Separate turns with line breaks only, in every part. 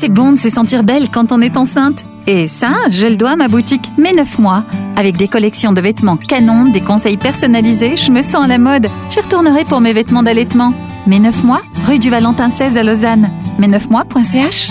C'est bon de se sentir belle quand on est enceinte. Et ça, je le dois à ma boutique Mes 9 mois. Avec des collections de vêtements canons, des conseils personnalisés, je me sens à la mode. Je retournerai pour mes vêtements d'allaitement. Mes 9 mois, rue du Valentin 16 à Lausanne. Mes9mois.ch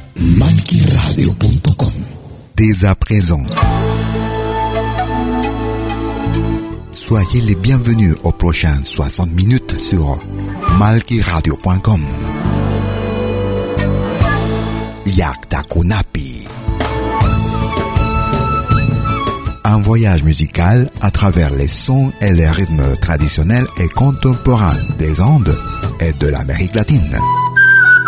Malkiradio.com Dès à présent. Soyez les bienvenus aux prochaines 60 minutes sur malkiradio.com. Yakta Kunapi. Un voyage musical à travers les sons et les rythmes traditionnels et contemporains des Andes et de l'Amérique latine.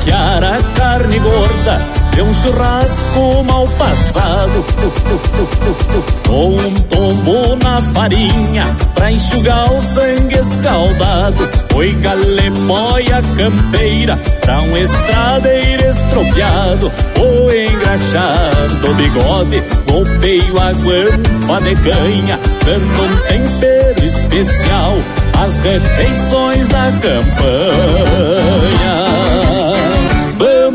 Lonquear a carne gorda de um churrasco mal passado. Com um tombo na farinha pra enxugar o sangue escaldado. Foi galemóia campeira pra um estradeiro estropiado. O engraxado bigode, golpeio a guampa de canha Dando um tempero especial às refeições da campanha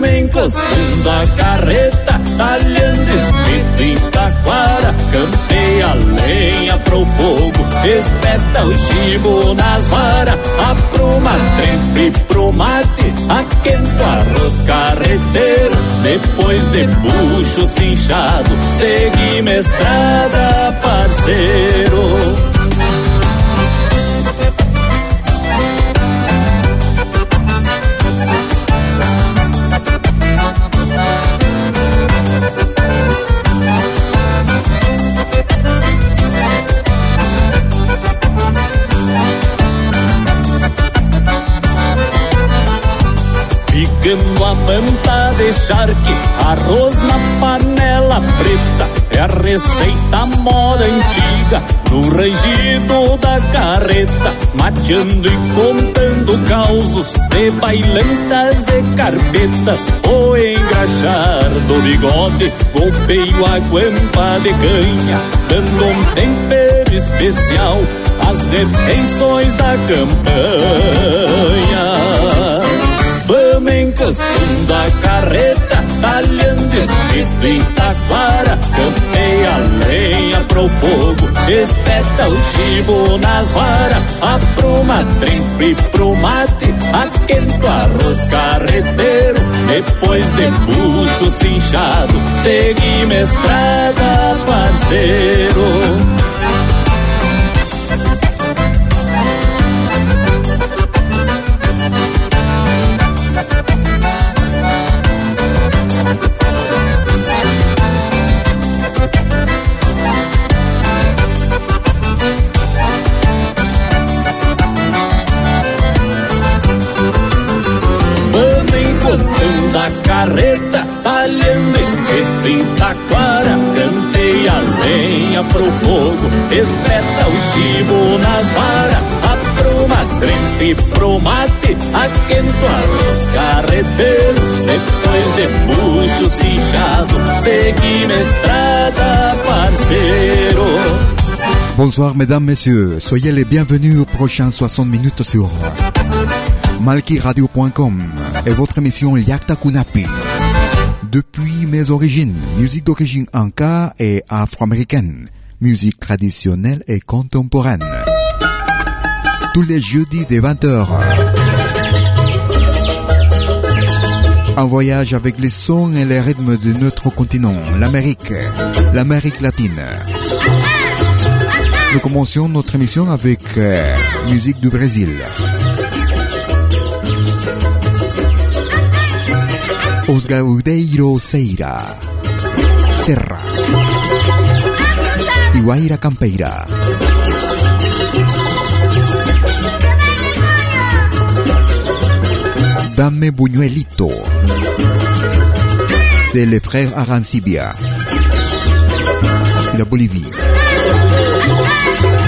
Encostando a carreta, talhando espírito em taquara, campeia a lenha pro fogo, espeta o chibo nas varas, apruma trempe pro mate, aquento arroz carreteiro, depois de bucho cinchado, seguimos estrada, parceiro. Picando a manta de charque, arroz na panela preta. É a receita moda antiga, no rangido da carreta. Mateando e contando causos de bailantas e carpetas. O engraxar do bigode, golpeio a guampa de canha. Dando um tempero especial às refeições da campanha. Vamos encostando a carreta, talhando espírito em taquara, campeia a lenha pro fogo, espeta o chibo nas varas, apruma trempe pro mate, aquento arroz carreteiro, depois de bucho cinchado, seguimos estrada, parceiro.
Bonsoir mesdames, messieurs, soyez les bienvenus aux prochaines 60 minutes sur malkiradio.com et votre émission Yakta Kunapi. depuis mes origines, musique d'origine anka et afro-américaine, musique traditionnelle et contemporaine. Tous les jeudis des 20h. Un voyage avec les sons et les rythmes de notre continent, l'Amérique, l'Amérique latine. Nous commencions notre émission avec euh, musique du Brésil. Os Gaudeiro Seira, Serra, Iguaira Campeira. Dame Buñuelito. C'est le frère Arancibia. De la Bolivie. Thank you.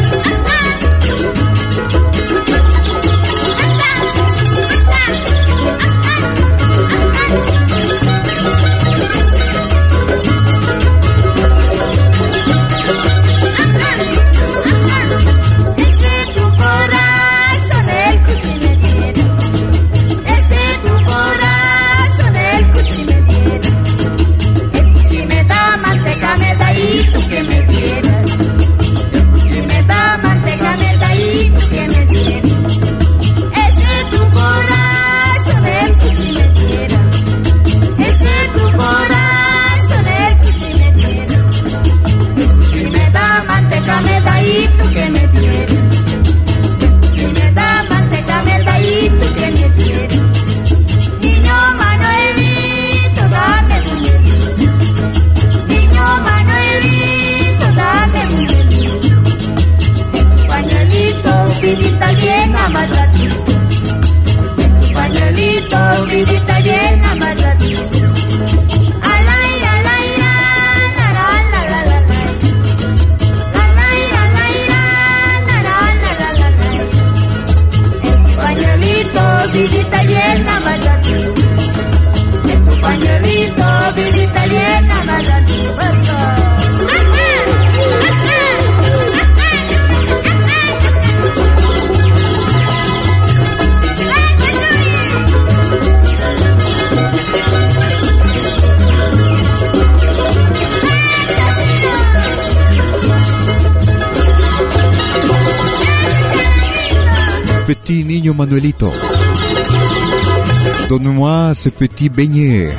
Une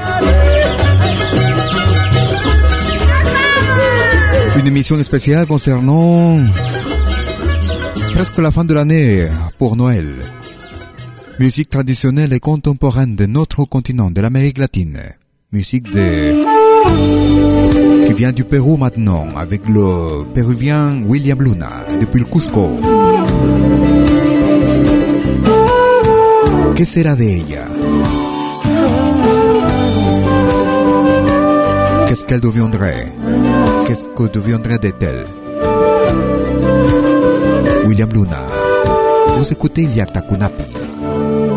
émission spéciale concernant presque la fin de l'année pour Noël. Musique traditionnelle et contemporaine de notre continent, de l'Amérique latine. Musique de... qui vient du Pérou maintenant, avec le péruvien William Luna, depuis le Cusco. ¿Qué será de ella? Qu'est-ce qu'elle deviendrait Qu'est-ce que deviendrait d'elle William Luna. Vous écoutez Iliakta Kunapi.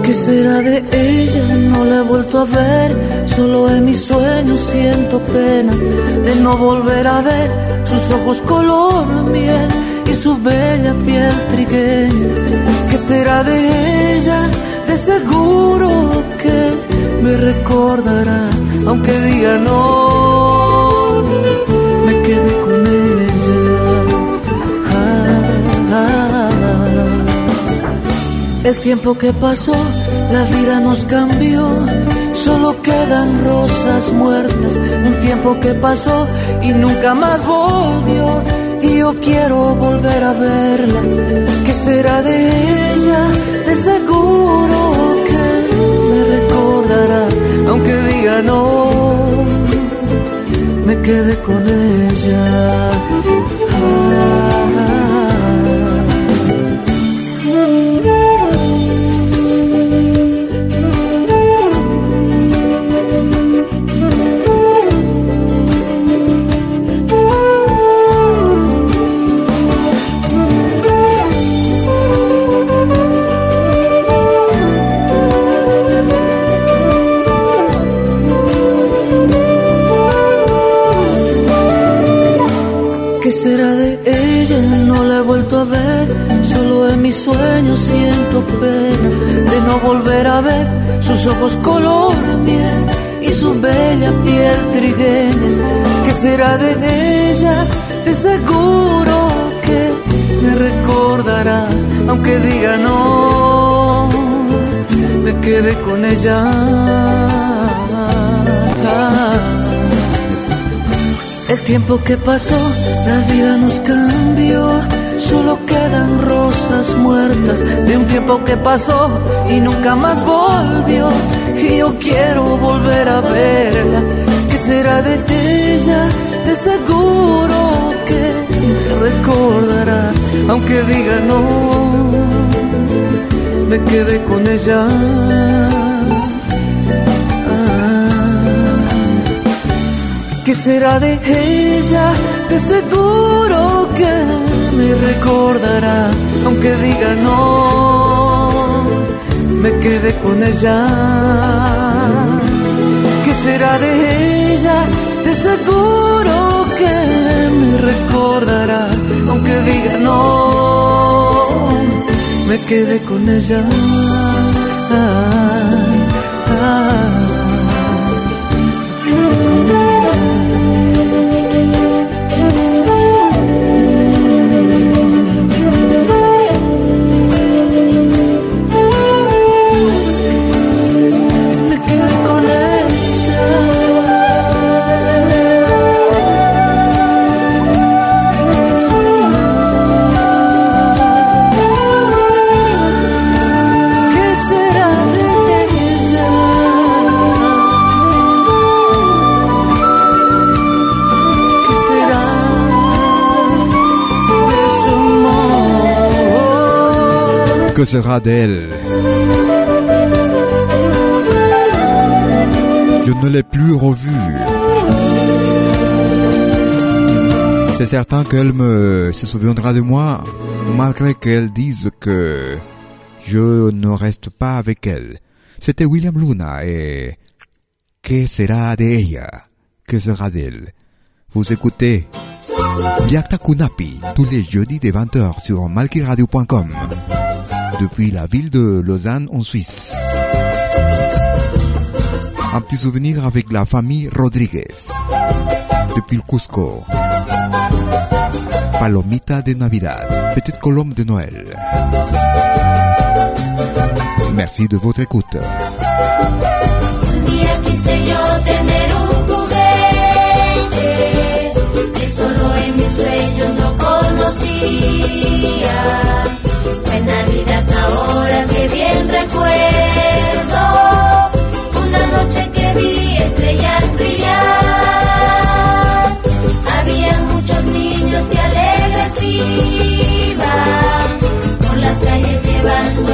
¿Qué será de ella? No la he vuelto a ver, solo en mis sueños siento pena de no volver a ver sus ojos color miel y su bella piel trigueña. ¿Qué será de ella? De seguro que me recordará, aunque diga no, El tiempo que pasó, la vida nos cambió. Solo quedan rosas muertas. Un tiempo que pasó y nunca más volvió. Y yo quiero volver a verla. ¿Qué será de ella? De seguro que me recordará. Aunque diga no, me quedé con ella. De no volver a ver sus ojos color miel y y su bella piel trigueña. ¿Qué será de ella? De seguro que me recordará, aunque diga no, me quedé con ella. El tiempo que pasó, la vida nos cambió. Solo quedan rosas muertas de un tiempo que pasó y nunca más volvió. Y yo quiero volver a verla. ¿Qué será de ella? De seguro que recordará, aunque diga no. Me quedé con ella. ¿Qué será de ella? De seguro me recordará, aunque diga no, me quedé con ella. ¿Qué será de ella? De seguro que me recordará, aunque diga no, me quedé con ella. Ah, ah.
Sera d'elle Je ne l'ai plus revue. C'est certain qu'elle me se souviendra de moi, malgré qu'elle dise que je ne reste pas avec elle. C'était William Luna et Que sera de? Que sera d'elle? Vous écoutez Yakta Kunapi tous les jeudis de 20h sur malkiradio.com depuis la ville de Lausanne en Suisse. Un petit souvenir avec la famille Rodriguez depuis le Cusco. Palomita de Navidad, petite colombe de Noël. Merci de votre écoute.
Fue Navidad ahora que bien recuerdo, una noche que vi estrellas brillar. Había muchos niños que alegres iban por las calles llevando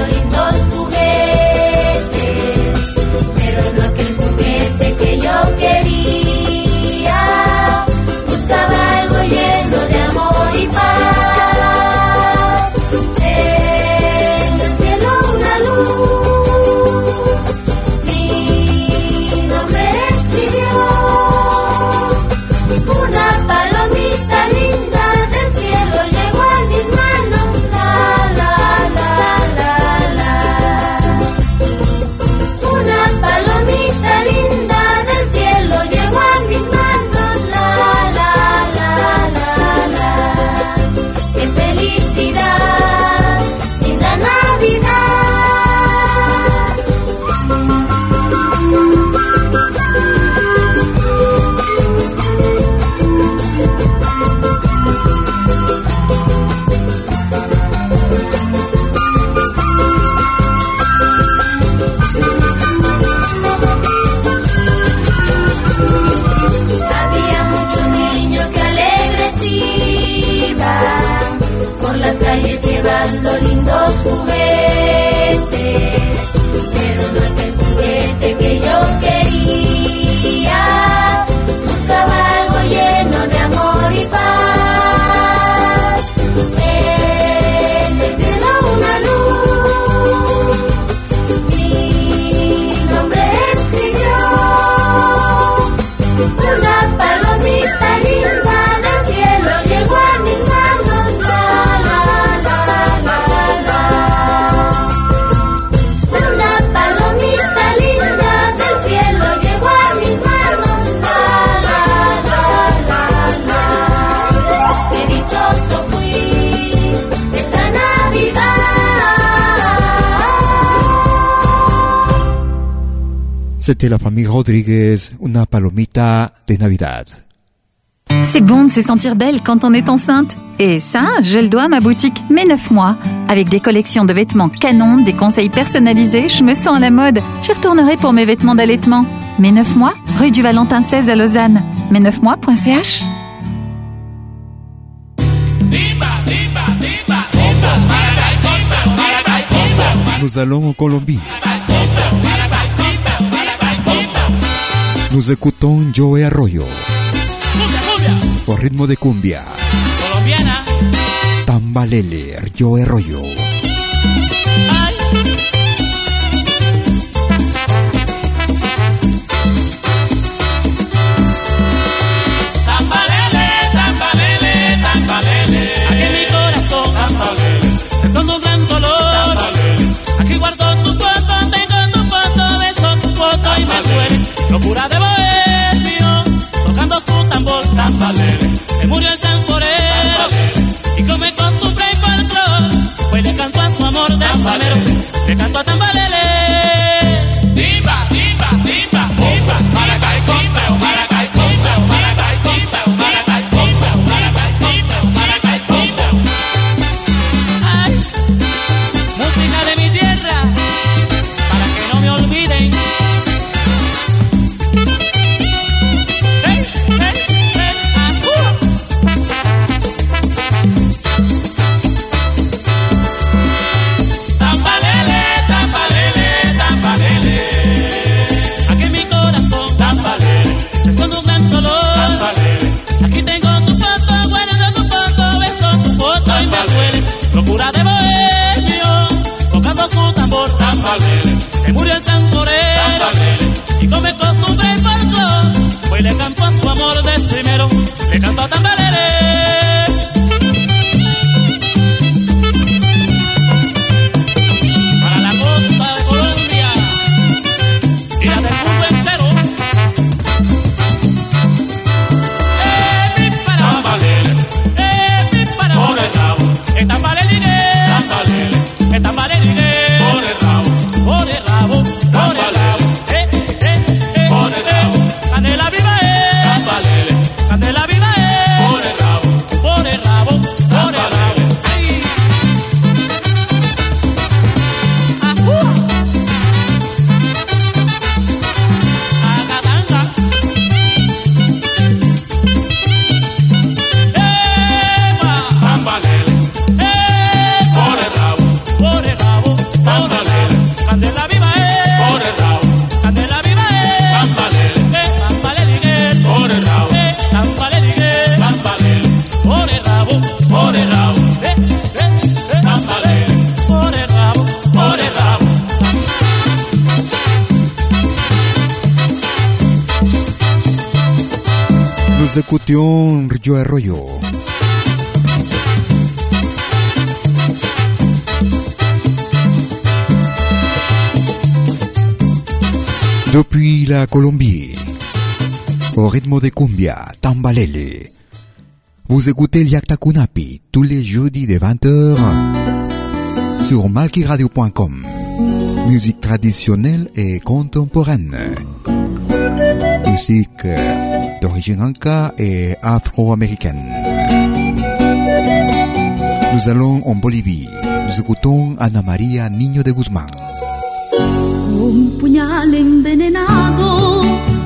C'était la famille Rodriguez, una palomita de Navidad.
C'est bon de se sentir belle quand on est enceinte. Et ça, je le dois à ma boutique Mes 9 mois. Avec des collections de vêtements canon, des conseils personnalisés, je me sens à la mode. J'y retournerai pour mes vêtements d'allaitement. Mes 9 mois, rue du Valentin 16 à Lausanne. Mes 9 mois.ch
Nous allons en Colombie. Nous écoutons Joe Arroyo au rythme de cumbia.
Colombiana.
Tambalele, Joe Arroyo. Joe Arroyo. Depuis la Colombie, au rythme de cumbia, tambalele, vous écoutez Liakta Kunapi tous les jeudis de 20h sur malkiradio.com. Musique traditionnelle et contemporaine. Musique d'origine inca et afro-américaine. Nous allons en Bolivie. Nous écoutons Ana María Niño de Guzmán.
Un puñal envenenado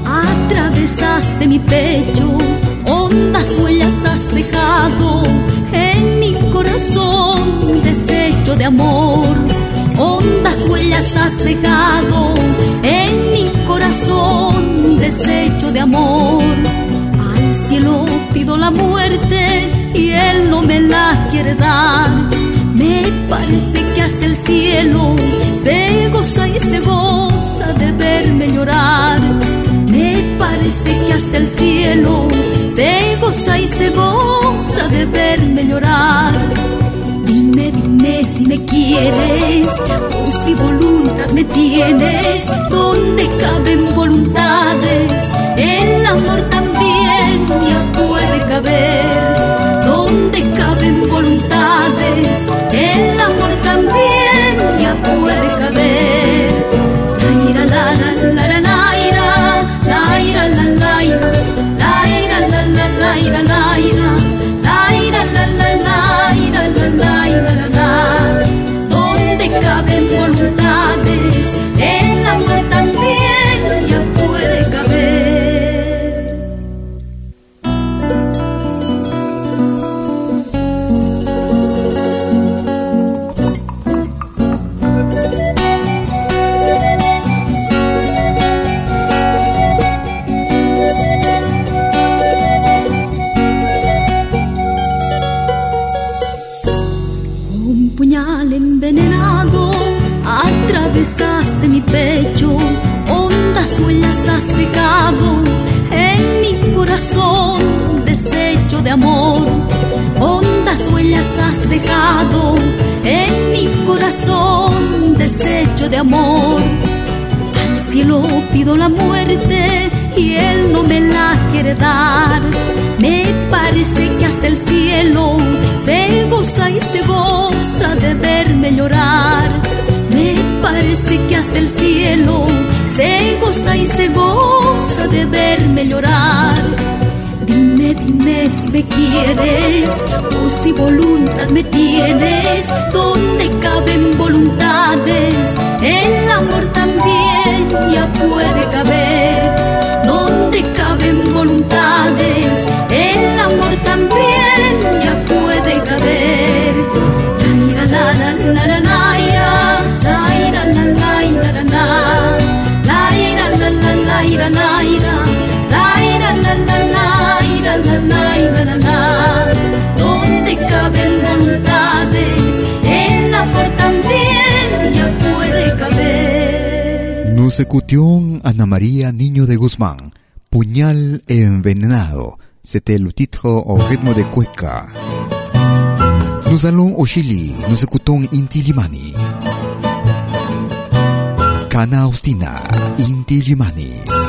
atravesaste mi pecho, hondas huellas has dejado en mi corazón, desecho de amor. Hondas huellas has dejado en mi corazón, desecho de amor. Al cielo pido la muerte y él no me la quiere dar. Me parece que hasta el cielo se goza y se goza de verme llorar. Me parece que hasta el cielo se goza y se goza de verme llorar. Dime, dime si me quieres o si voluntad me tienes, donde caben voluntades, el amor también ya puede caber, donde caben voluntades, el amor
Ana María Niño de Guzmán, Puñal envenenado. C'était le titre au rythme de cueca. Nous allons au Chili, Inti Limani. Cana Austina, Inti Limani.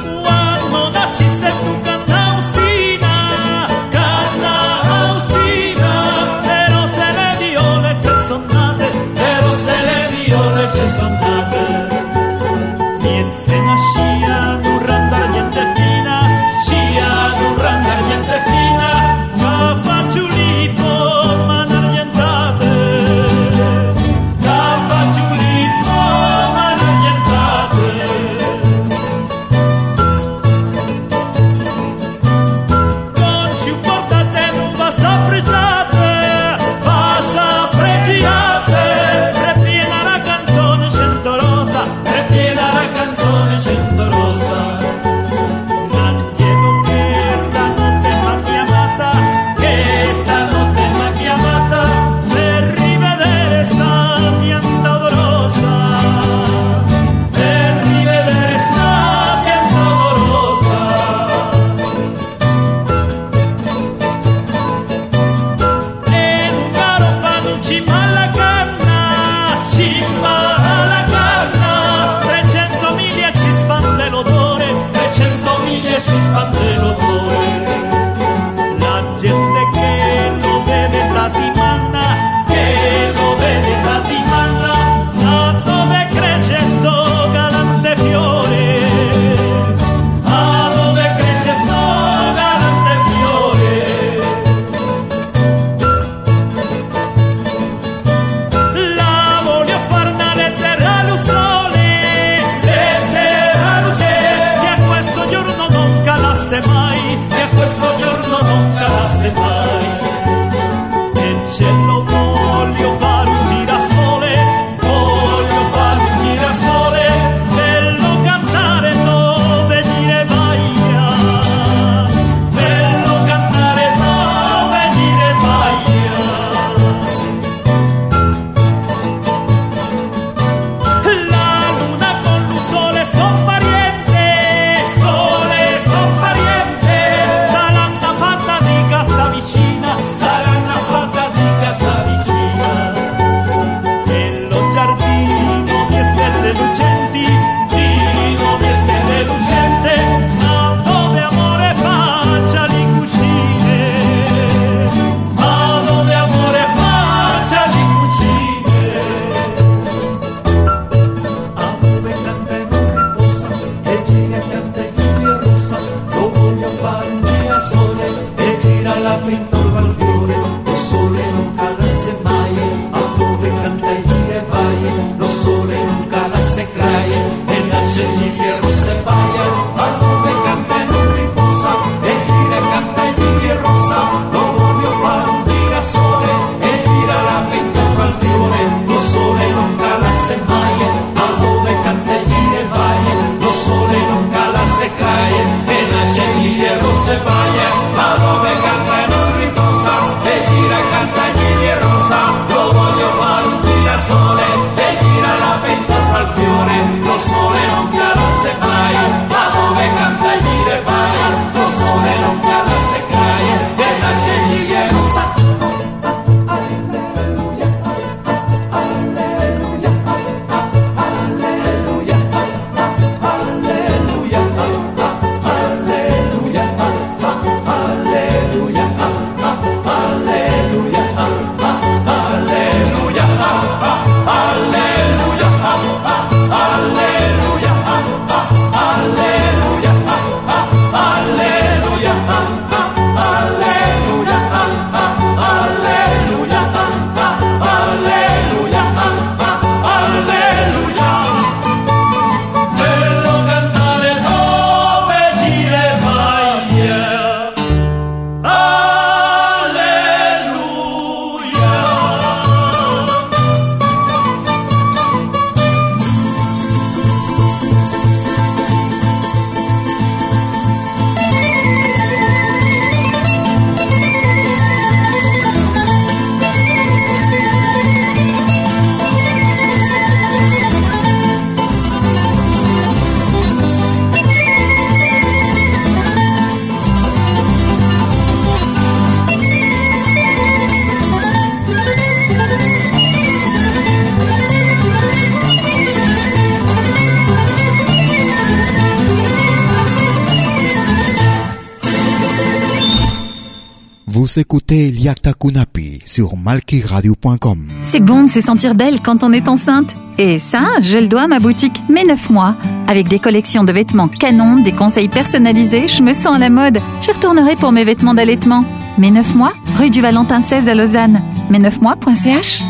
Vous écoutez Liakta Kunapi sur malkiradio.com.
C'est bon de se sentir belle quand on est enceinte. Et ça, je le dois à ma boutique Mes 9 mois. Avec des collections de vêtements canon, des conseils personnalisés, je me sens à la mode. Je retournerai pour mes vêtements d'allaitement. Mes 9 mois, rue du Valentin 16 à Lausanne. Mes9mois.ch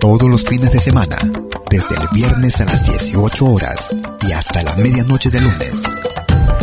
Todos los fines de semana, desde el viernes a las 18 horas y hasta la medianoche de lunes.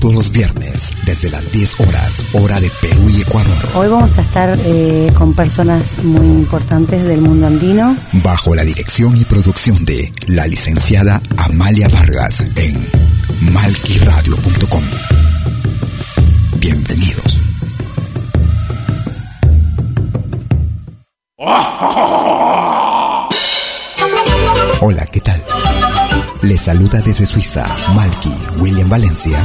Todos los viernes, desde las 10 horas, hora de Perú y Ecuador.
Hoy vamos a estar eh, con personas muy importantes del mundo andino.
Bajo la dirección y producción de la licenciada Amalia Vargas en malquiradio.com. Bienvenidos. Hola, ¿qué tal? Les saluda desde Suiza Malky William Valencia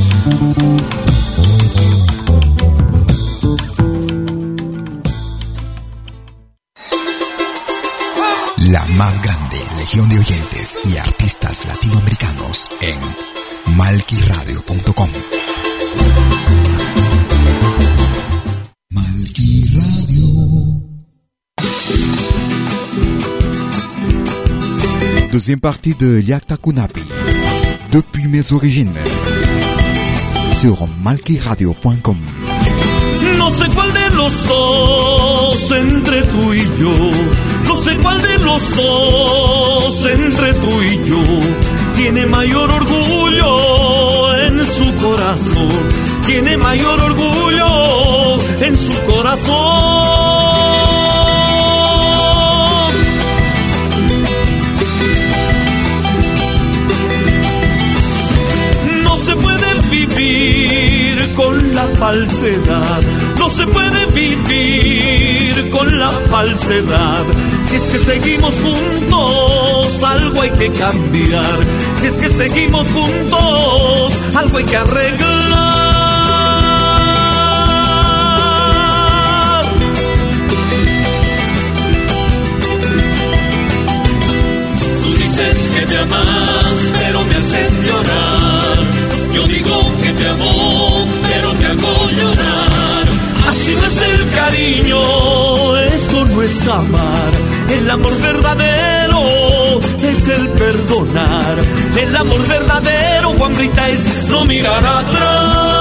La más grande legión de oyentes y artistas latinoamericanos en malquiradio.com. Malqui Radio. Deuxième partie de Yakta Kunapi. Depuis mes origines. Sur malquiradio.com.
No sé cuál de los dos entre tú y yo. Sé cuál de los dos entre tú y yo tiene mayor orgullo en su corazón. Tiene mayor orgullo en su corazón. No se puede vivir la falsedad. No se puede vivir con la falsedad. Si es que seguimos juntos, algo hay que cambiar. Si es que seguimos juntos, algo hay que arreglar.
Tú dices que me amas, pero me haces llorar. Yo digo que te amo, te
Así no es el cariño, eso no es amar. El amor verdadero es el perdonar. El amor verdadero, Juan grita, es no mirar atrás.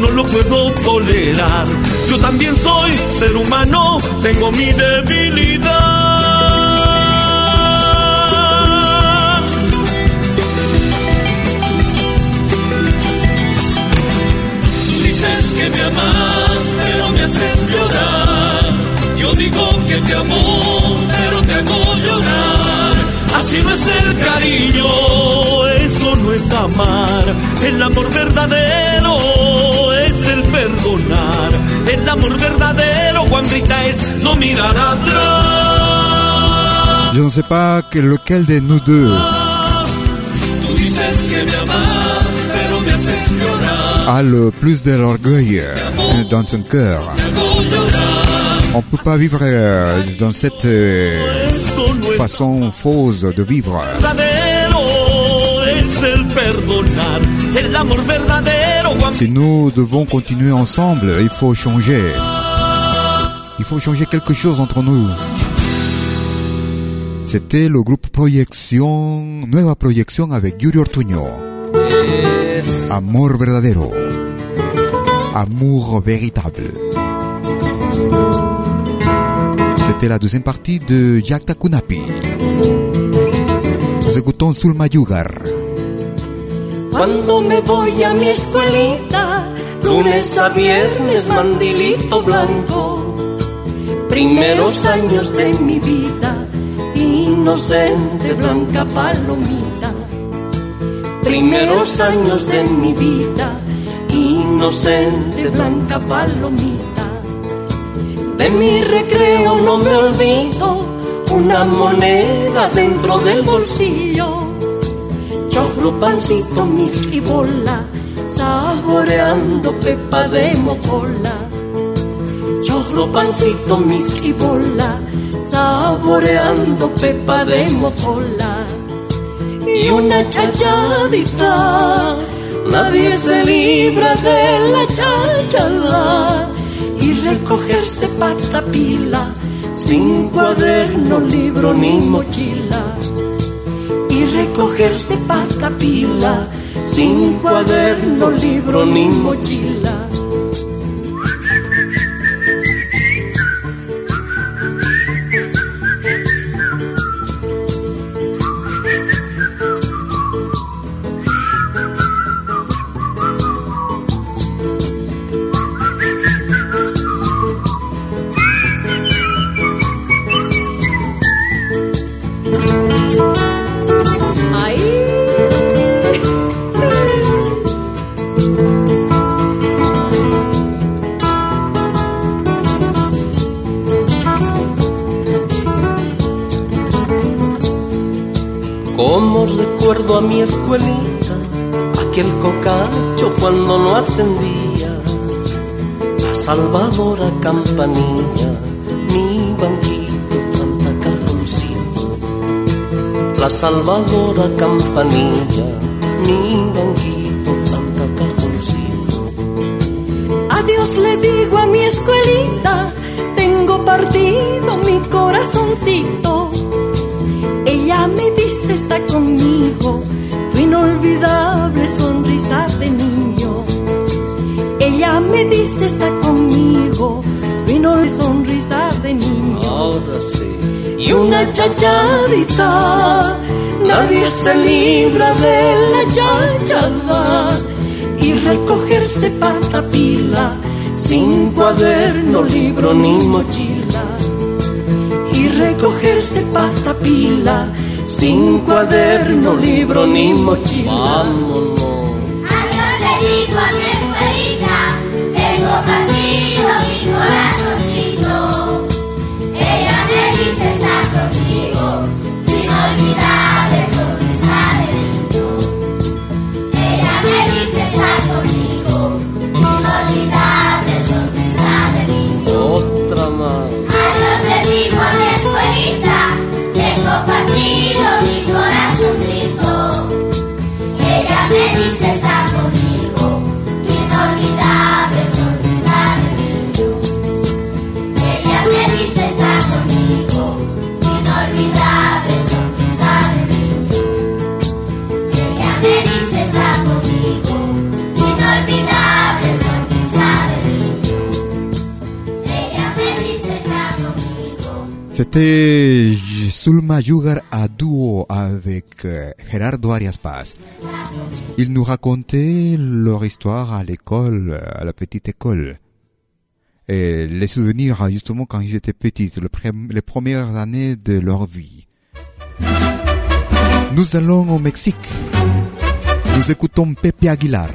No lo puedo tolerar. Yo también soy ser humano, tengo mi debilidad.
Dices que me amas, pero me haces llorar. Yo digo que te amo, pero te hago llorar.
Así no es el cariño, eso no es amar. El amor verdadero perdonar. El amor verdadero, Juan grita, es no mirar atrás.
Je ne sais pas que- lequel de nous deux a le plus de l'orgueil euh, dans son cœur. On ne peut pas vivre euh, dans cette euh, façon fausse de vivre. Si nous devons continuer ensemble, il faut changer. Il faut changer quelque chose entre nous. C'était le groupe Proyección, nueva proyección avec Yuri Ortuño. Amor verdadero. Amour véritable. C'était la deuxième partie de Jack Takunapi. Nous écoutons Sulma Yugar.
Cuando me voy a mi escuelita, lunes a viernes, mandilito blanco. Primeros años de mi vida, inocente, blanca palomita. Primeros años de mi vida, inocente, blanca palomita. De mi recreo no me olvido, una moneda dentro del bolsillo. Choclo, pancito, y bola, saboreando pepa de mocola. Choclo, pancito, y bola, saboreando pepa de mocola. Y una chachadita, nadie se libra de la chachada. Y recogerse patapila, sin cuaderno, libro ni mochila recogerse patapila, sin cuaderno, libro ni mochila. Salvadora campanilla, mi banquito Santa Carloncito.
Adiós le digo a mi escuelita, tengo partido mi corazoncito. Ella me dice está conmigo, tu inolvidable sonrisa de niño. Ella me dice está conmigo, tu inolvidable sonrisa de niño.
Ahora sí. Y una chachadita, nadie se libra de la chachada. Y recogerse patapila, sin cuaderno, libro ni mochila. Y recogerse patapila, sin cuaderno, libro ni mochila. Vámonos.
Adiós le digo a mi escuelita, tengo partido mi corazoncito. Ella me dice está conmigo, inolvidable necessário.
C'était Sulma Yugar à duo avec euh, Gerardo Arias Paz. Ils nous racontaient leur histoire à l'école, à la petite école. Et les souvenirs justement quand ils étaient petits, les premières années de leur vie. Nous allons au Mexique. Nous écoutons Pepe Aguilar.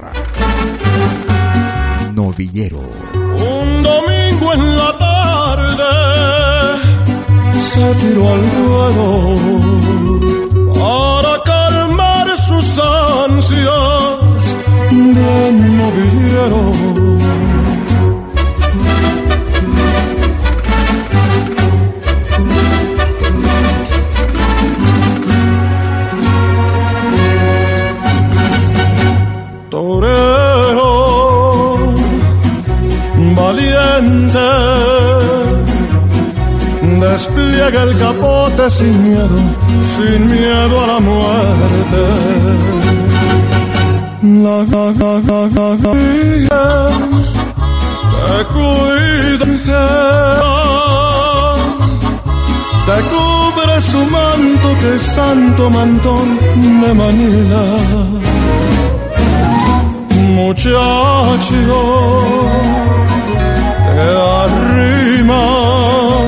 Novillero.
Un domingo en la se tiró al ruedo para calmar sus ansias de novillero. Torero valiente Despliega el capote sin miedo, sin miedo a la muerte. La, la, la, la, te cuida, te cubre su manto que es santo mantón de Manila. Muchacho, te arrimas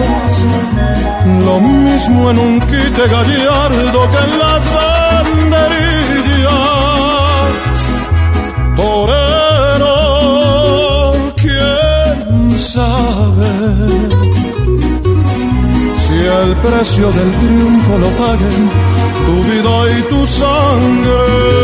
lo mismo en un quite gallardo que en las banderillas. Torero, quién sabe si el precio del triunfo lo paguen tu vida y tu sangre.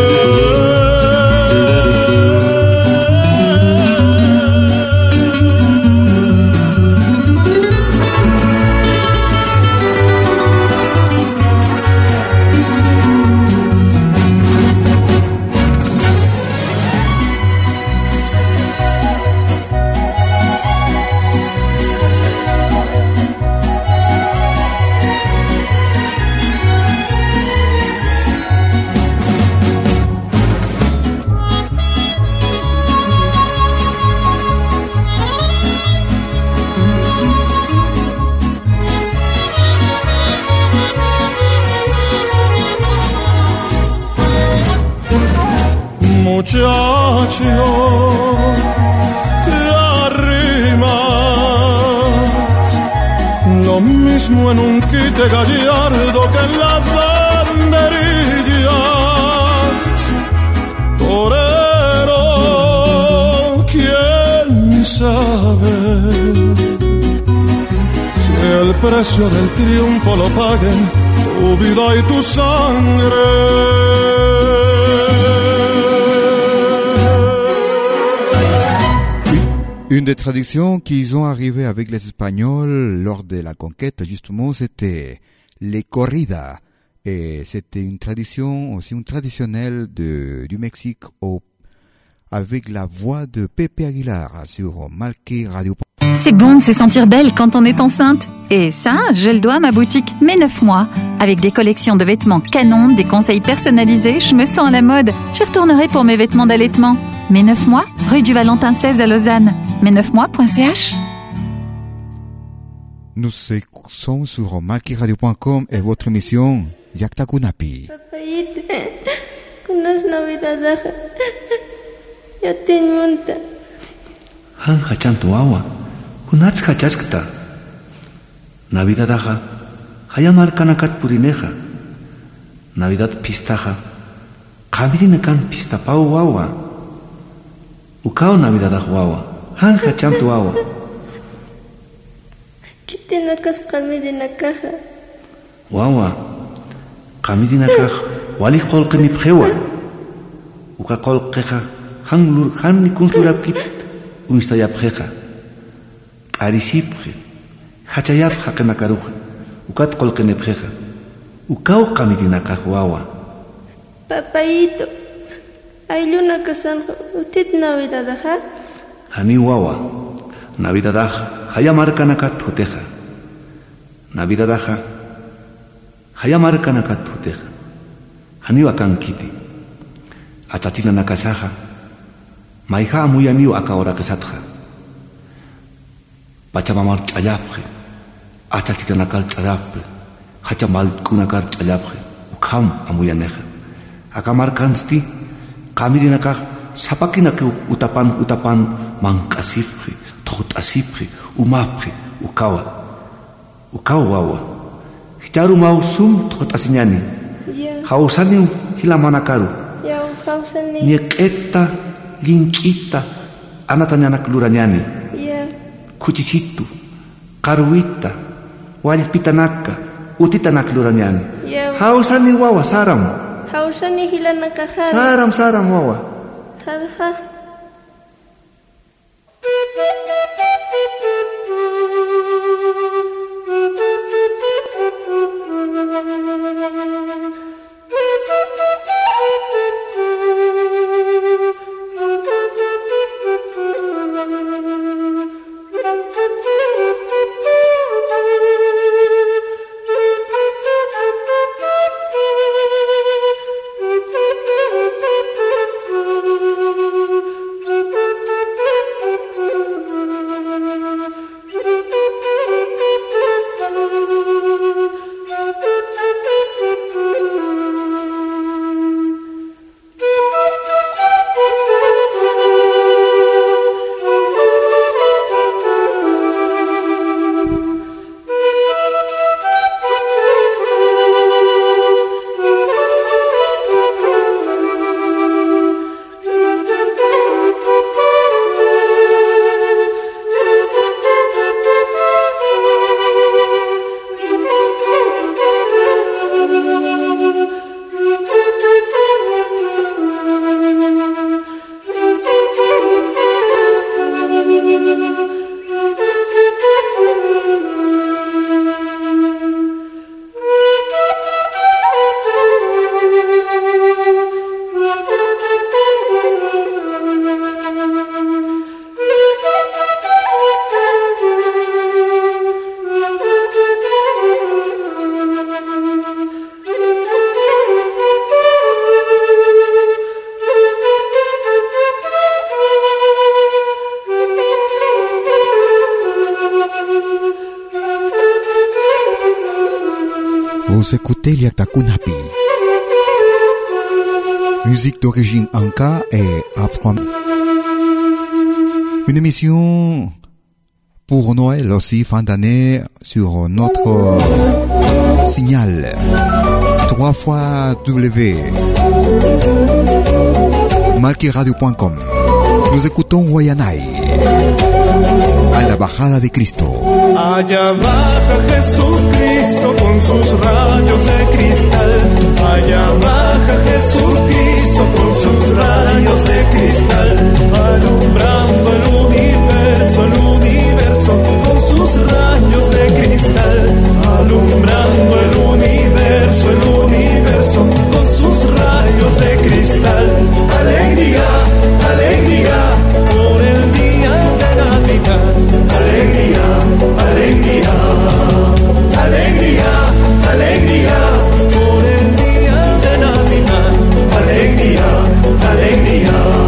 Mismo en un quite gallardo que en las banderillas. Torero, quién sabe si el precio del triunfo lo paguen tu vida y tu sangre.
Une des traditions qu'ils ont arrivé avec les Espagnols lors de la conquête, justement, c'était les corridas. Et c'était une tradition, aussi une traditionnelle de, du Mexique avec la voix de Pepe Aguilar sur Malki Radio.
C'est bon de se sentir belle quand on est enceinte. Et ça, je le dois à ma boutique Mes 9 mois. Avec des collections de vêtements canon, des conseils personnalisés, je me sens à la mode. Je retournerai pour mes vêtements d'allaitement. Mes 9 mois, rue du Valentin 16 à Lausanne. Mes9mois.ch
Nous sommes sur malkiradio.com et votre émission Yakta Kunapi.
Kunats kachaskta. Navidad aja, Navidadaja, hayamarkanakat purineja, Navidad pistaja, kamirinakan pistapau wawa, ukao navidad aja wawa, han hanja tu wawa.
Kitinakas kamirinakaja.
Wawa, kamirinakaj, wali kolke mipjewa, uka kolkeja, han lur, han nikunslurapkit, uistayapjeja. arisipqi hachayap haqinakaruqa ukat qolqinipqiqa ukawqa mitinakaq wawa
papayito aylluna kasanqa utit navidadaqa
hani wawa navidadaqa hayamarkanaqa thuteqa navidadaqa hayamarkanaqa thuteqa haniwa kankiti achachinanakasaqa mayqa amuyaniwa aka uraqisatqa pachamamar chayapre, achachitanakal ch'allapqe hachamalkunakar ukam ukham amuyaneja akamarkansti qamirinakaj sapakinaki utapan utapan manq'asipqi toqt'asipqi umapre, ukawa. Ukawa wawa. Hicharu mau sum toqt'asiñani
ya.
Hausani hilamanakaru.
Ya,
Ñeq'eta llink'ita
anatañanaklurañani
kuchisitu karuita wallpitanaka utitanaka luraniani
yeah.
hawsani wawa saram.
Hawsani hilanaka
saram saram saram wawa.
Har
har. Écoutez Liatakunapi. Musique d'origine Anka et afro. Une émission pour Noël aussi, fin d'année, sur notre signal. Trois fois W. Nous écoutons Wayanai. A la bajada de Cristo.
Con sus rayos de cristal. Allá baja Jesucristo con sus rayos de cristal. Alumbrando el universo, el universo con sus rayos de cristal. Alumbrando el universo, el universo con sus rayos de cristal. Alegría, alegría por el día de Navidad. Alegría, alegría, alegría, alegría por el día de Navidad. Alegría, alegría.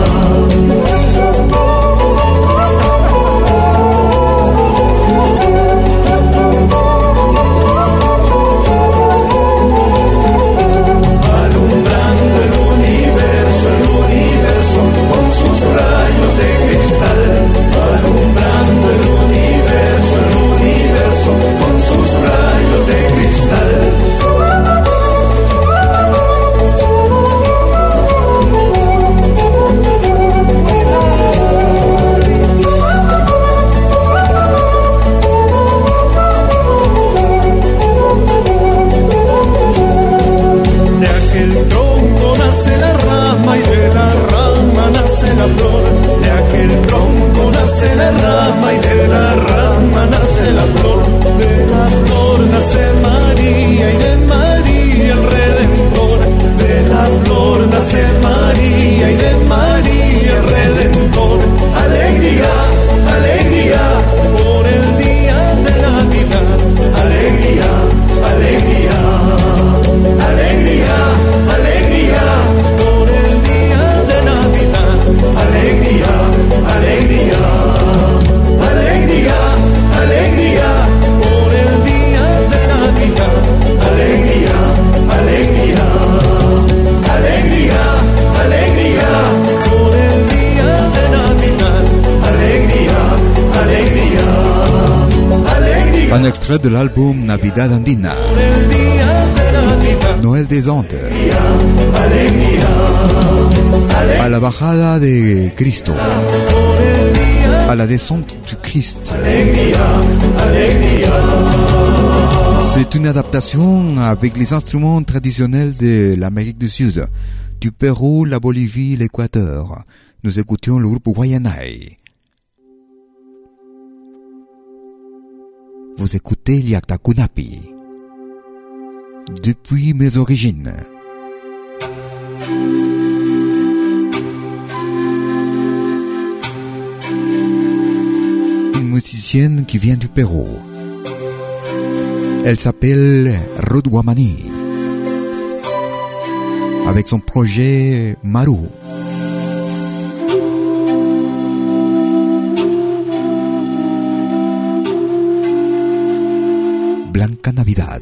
De
Cristo. À la descente du Christ. C'est une adaptation avec les instruments traditionnels de l'Amérique du Sud, du Pérou, la Bolivie, l'Équateur. Nous écoutions le groupe Guayanay. Vous écoutez Liaktakunapi. Depuis mes origines. Musicienne qui vient du Pérou. Elle s'appelle Ruth Wamani. Avec son projet Maru. Blanca Navidad.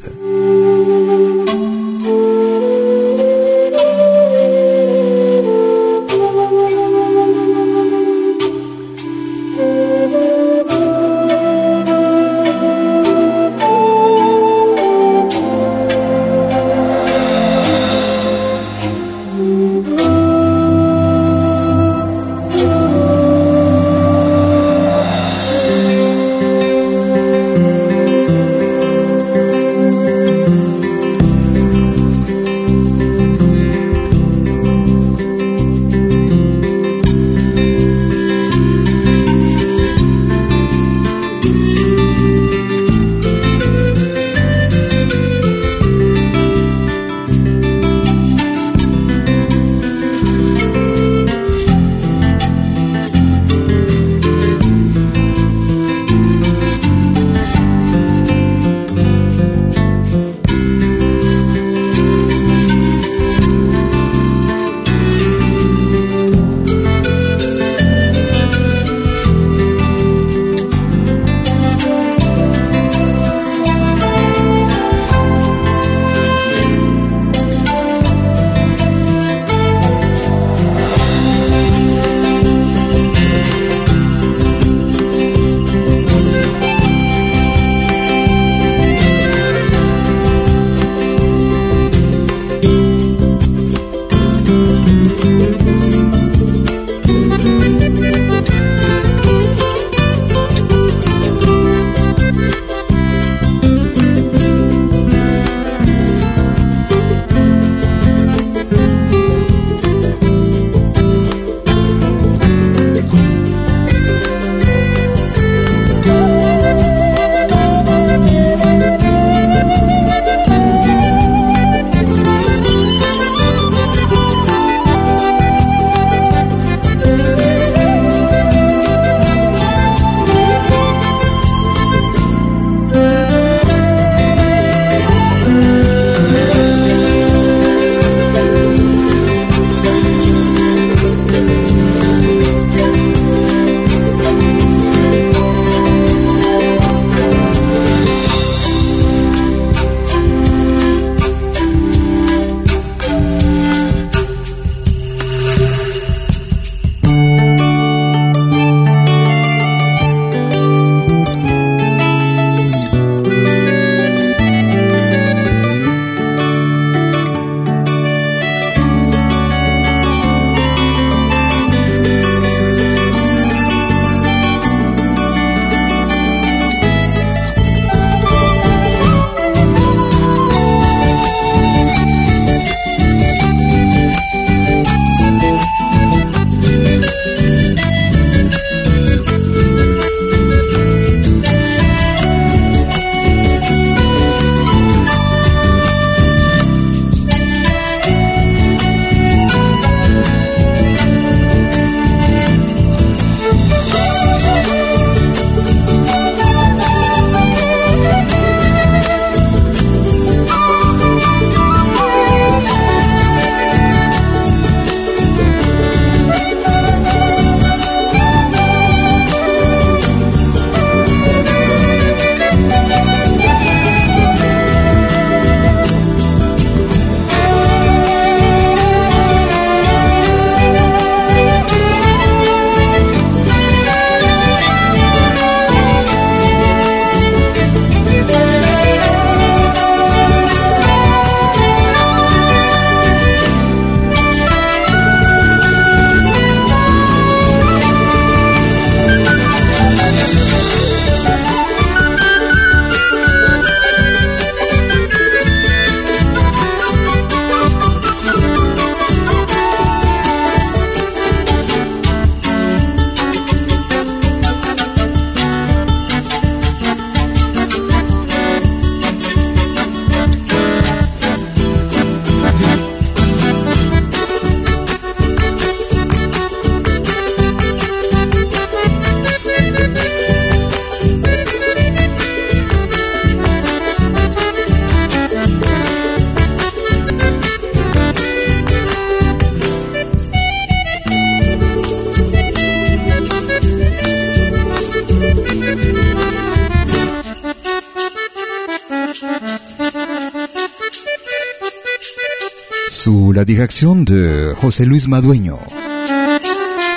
Direction de José Luis Madueño.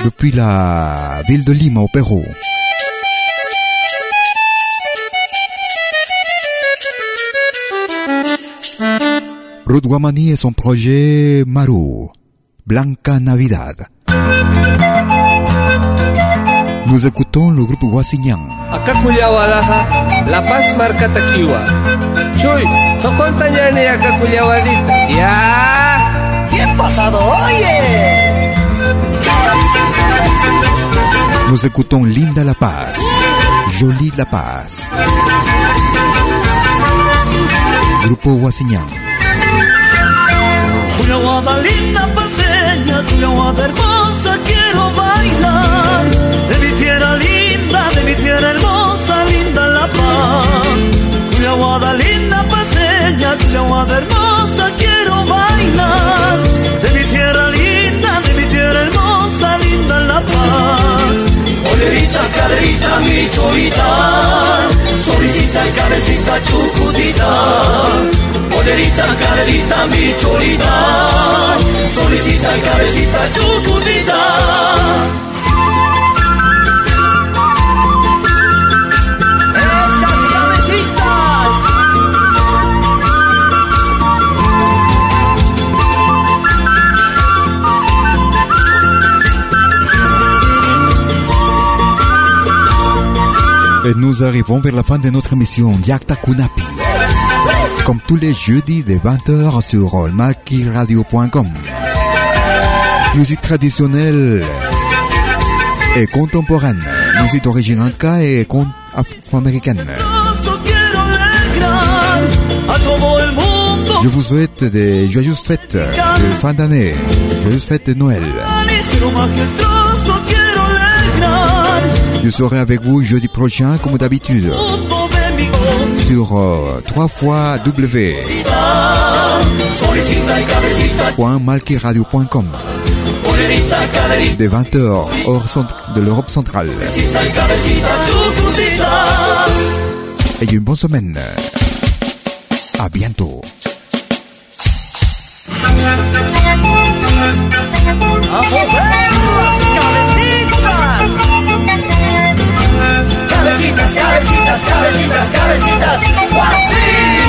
Depuis la ville de Lima au Pérou. Ruth Guamani et son projet Maru, Blanca Navidad. Nous écoutons le groupe Guasignan.
La Paz marca Taquiwa. Chuy, toconta ñani acá Culiawalita. Ya.
¿Qué pasado, oye?
Nous écoutons Linda La Paz, Jolie La Paz. Grupo Guasignan.
Culiaguada linda paseña, Culiaguada hermosa, quiero bailar. De mi tierra linda, de mi tierra hermosa, linda La Paz. Culiaguada linda paseña, Hermosa, quiero bailar. De mi tierra linda, de mi tierra hermosa, linda La Paz.
Olerita, caderita, mi cholita, solicita, cabecita, chucutita. Olerita, caderita, mi cholita, solicita, cabecita, chucutita.
Et nous arrivons vers la fin de notre émission Yakta Kunapi. Comme tous les jeudis de 20h sur malkiradio.com. Musique traditionnelle et contemporaine. Musique d'origine inca et afro-américaine. Je vous souhaite des joyeuses fêtes de fin d'année, joyeuses fêtes de Noël. Je serai avec vous jeudi prochain comme d'habitude sur euh, 3 fois W. Malkiradio.com
olerita, caderita,
de 20h hors centre de l'Europe centrale. Et une bonne semaine. À bientôt.
Cabecitas,
cabecitas, cabecitas, cabecitas. ¡Guasí!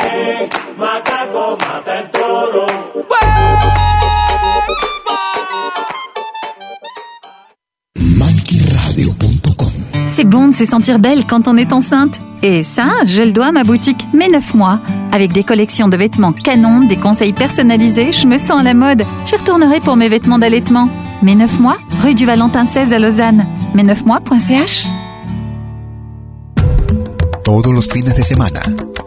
Macaco mata el toro.
C'est bon de se sentir belle quand on est enceinte. Et ça, je le dois à ma boutique Mes 9 mois. Avec des collections de vêtements canon, des conseils personnalisés, je me sens à la mode. J'y retournerai pour mes vêtements d'allaitement. Mes 9 mois, rue du Valentin 16 à Lausanne. Mes9mois.ch
Todos los fines de semana,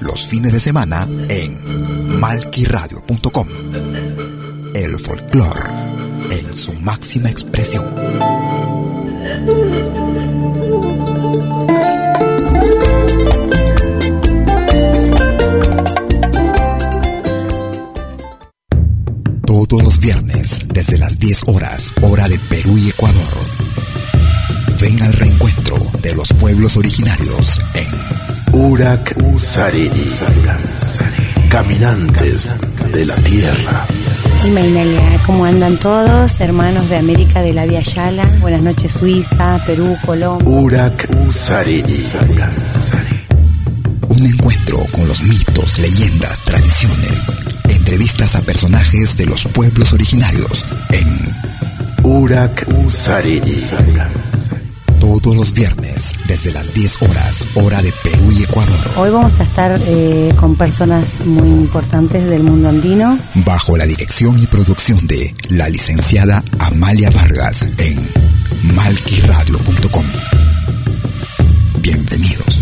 Los fines de semana en malquiradio.com. El folclore en su máxima expresión. Todos los viernes, desde las 10 horas, hora de Perú y Ecuador. Ven al reencuentro de los pueblos originarios en
Urak Sariri. Caminantes de la tierra.
Y Mainalia, ¿cómo andan todos? Hermanos de América de la Via Yala. Buenas noches, Suiza, Perú, Colombia.
Urak Sariri.
Un encuentro con los mitos, leyendas, tradiciones, entrevistas a personajes de los pueblos originarios en
Urak Sariri.
Todos los viernes, desde las 10 horas, hora de Perú y Ecuador.
Hoy vamos a estar eh, con personas muy importantes del mundo andino.
Bajo la dirección y producción de la licenciada Amalia Vargas en malquiradio.com. Bienvenidos.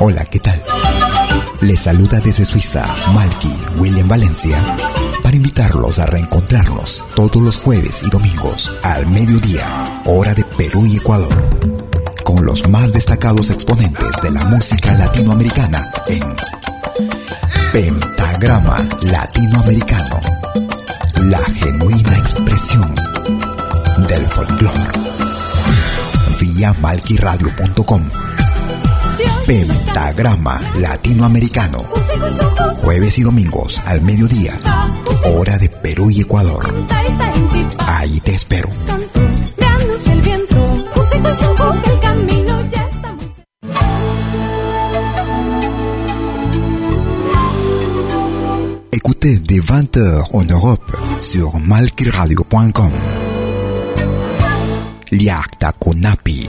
Hola, ¿qué tal? Les saluda desde Suiza Malky William Valencia invitarlos a reencontrarnos todos los jueves y domingos al mediodía, hora de Perú y Ecuador, con los más destacados exponentes de la música latinoamericana en Pentagrama Latinoamericano, la genuina expresión del folclore. Vía malquiradio.com Pentagrama Latinoamericano. Jueves y domingos al mediodía. Hora de Perú y Ecuador. Ahí te espero. Écoutez dès 20h en Europe sur malquiradio.com. Liakta Kunapi.